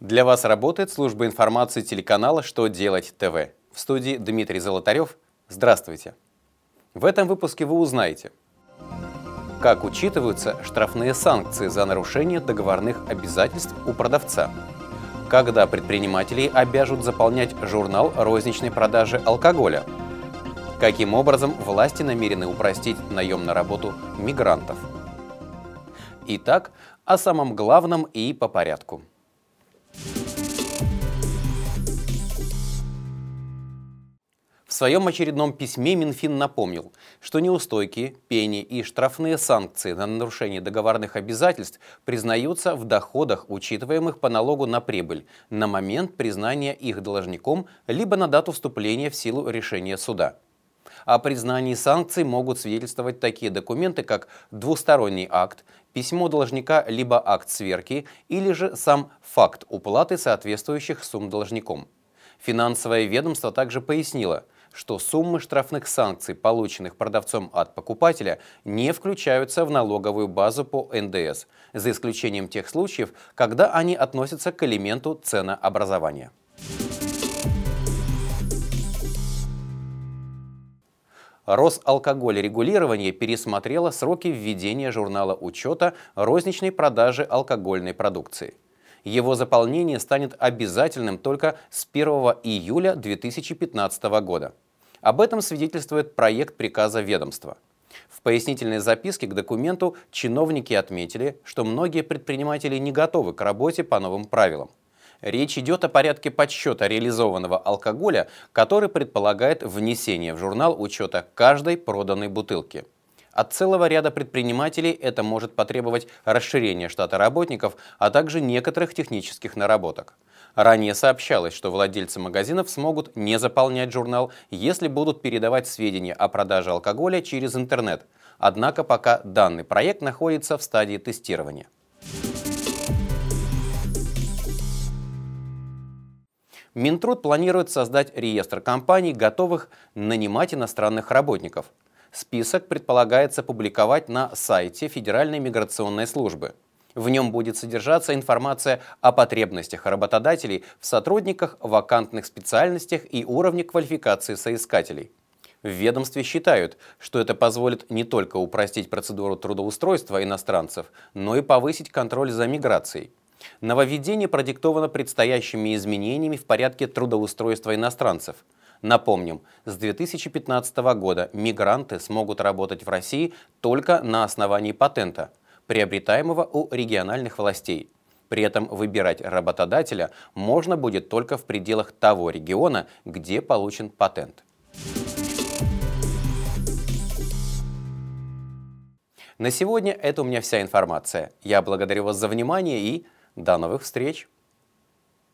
Для вас работает служба информации телеканала «Что делать ТВ». В студии Дмитрий Золотарев. Здравствуйте. В этом выпуске вы узнаете, как учитываются штрафные санкции за нарушение договорных обязательств у продавца, когда предпринимателей обяжут заполнять журнал розничной продажи алкоголя, каким образом власти намерены упростить наем на работу мигрантов. Итак, о самом главном и по порядку. Своем очередном письме Минфин напомнил, что неустойки, пени и штрафные санкции на нарушение договорных обязательств признаются в доходах, учитываемых по налогу на прибыль, на момент признания их должником либо на дату вступления в силу решения суда. О признании санкций могут свидетельствовать такие документы, как двусторонний акт, письмо должника либо акт сверки, или же сам факт уплаты соответствующих сумм должником. Финансовое ведомство также пояснило, что суммы штрафных санкций, полученных продавцом от покупателя, не включаются в налоговую базу по НДС, за исключением тех случаев, когда они относятся к элементу ценообразования. Росалкогольрегулирование пересмотрело сроки введения журнала учета розничной продажи алкогольной продукции. Его заполнение станет обязательным только с 1 июля 2015 года. Об этом свидетельствует проект приказа ведомства. В пояснительной записке к документу чиновники отметили, что многие предприниматели не готовы к работе по новым правилам. Речь идет о порядке подсчета реализованного алкоголя, который предполагает внесение в журнал учета каждой проданной бутылки. От целого ряда предпринимателей это может потребовать расширения штата работников, а также некоторых технических наработок. Ранее сообщалось, что владельцы магазинов смогут не заполнять журнал, если будут передавать сведения о продаже алкоголя через интернет. Однако пока данный проект находится в стадии тестирования. Минтруд планирует создать реестр компаний, готовых нанимать иностранных работников. Список предполагается публиковать на сайте Федеральной миграционной службы. В нем будет содержаться информация о потребностях работодателей в сотрудниках, вакантных специальностях и уровне квалификации соискателей. В ведомстве считают, что это позволит не только упростить процедуру трудоустройства иностранцев, но и повысить контроль за миграцией. Нововведение продиктовано предстоящими изменениями в порядке трудоустройства иностранцев. Напомним, с 2015 года мигранты смогут работать в России только на основании патента, приобретаемого у региональных властей. При этом выбирать работодателя можно будет только в пределах того региона, где получен патент. На сегодня это у меня вся информация. Я благодарю вас за внимание и до новых встреч!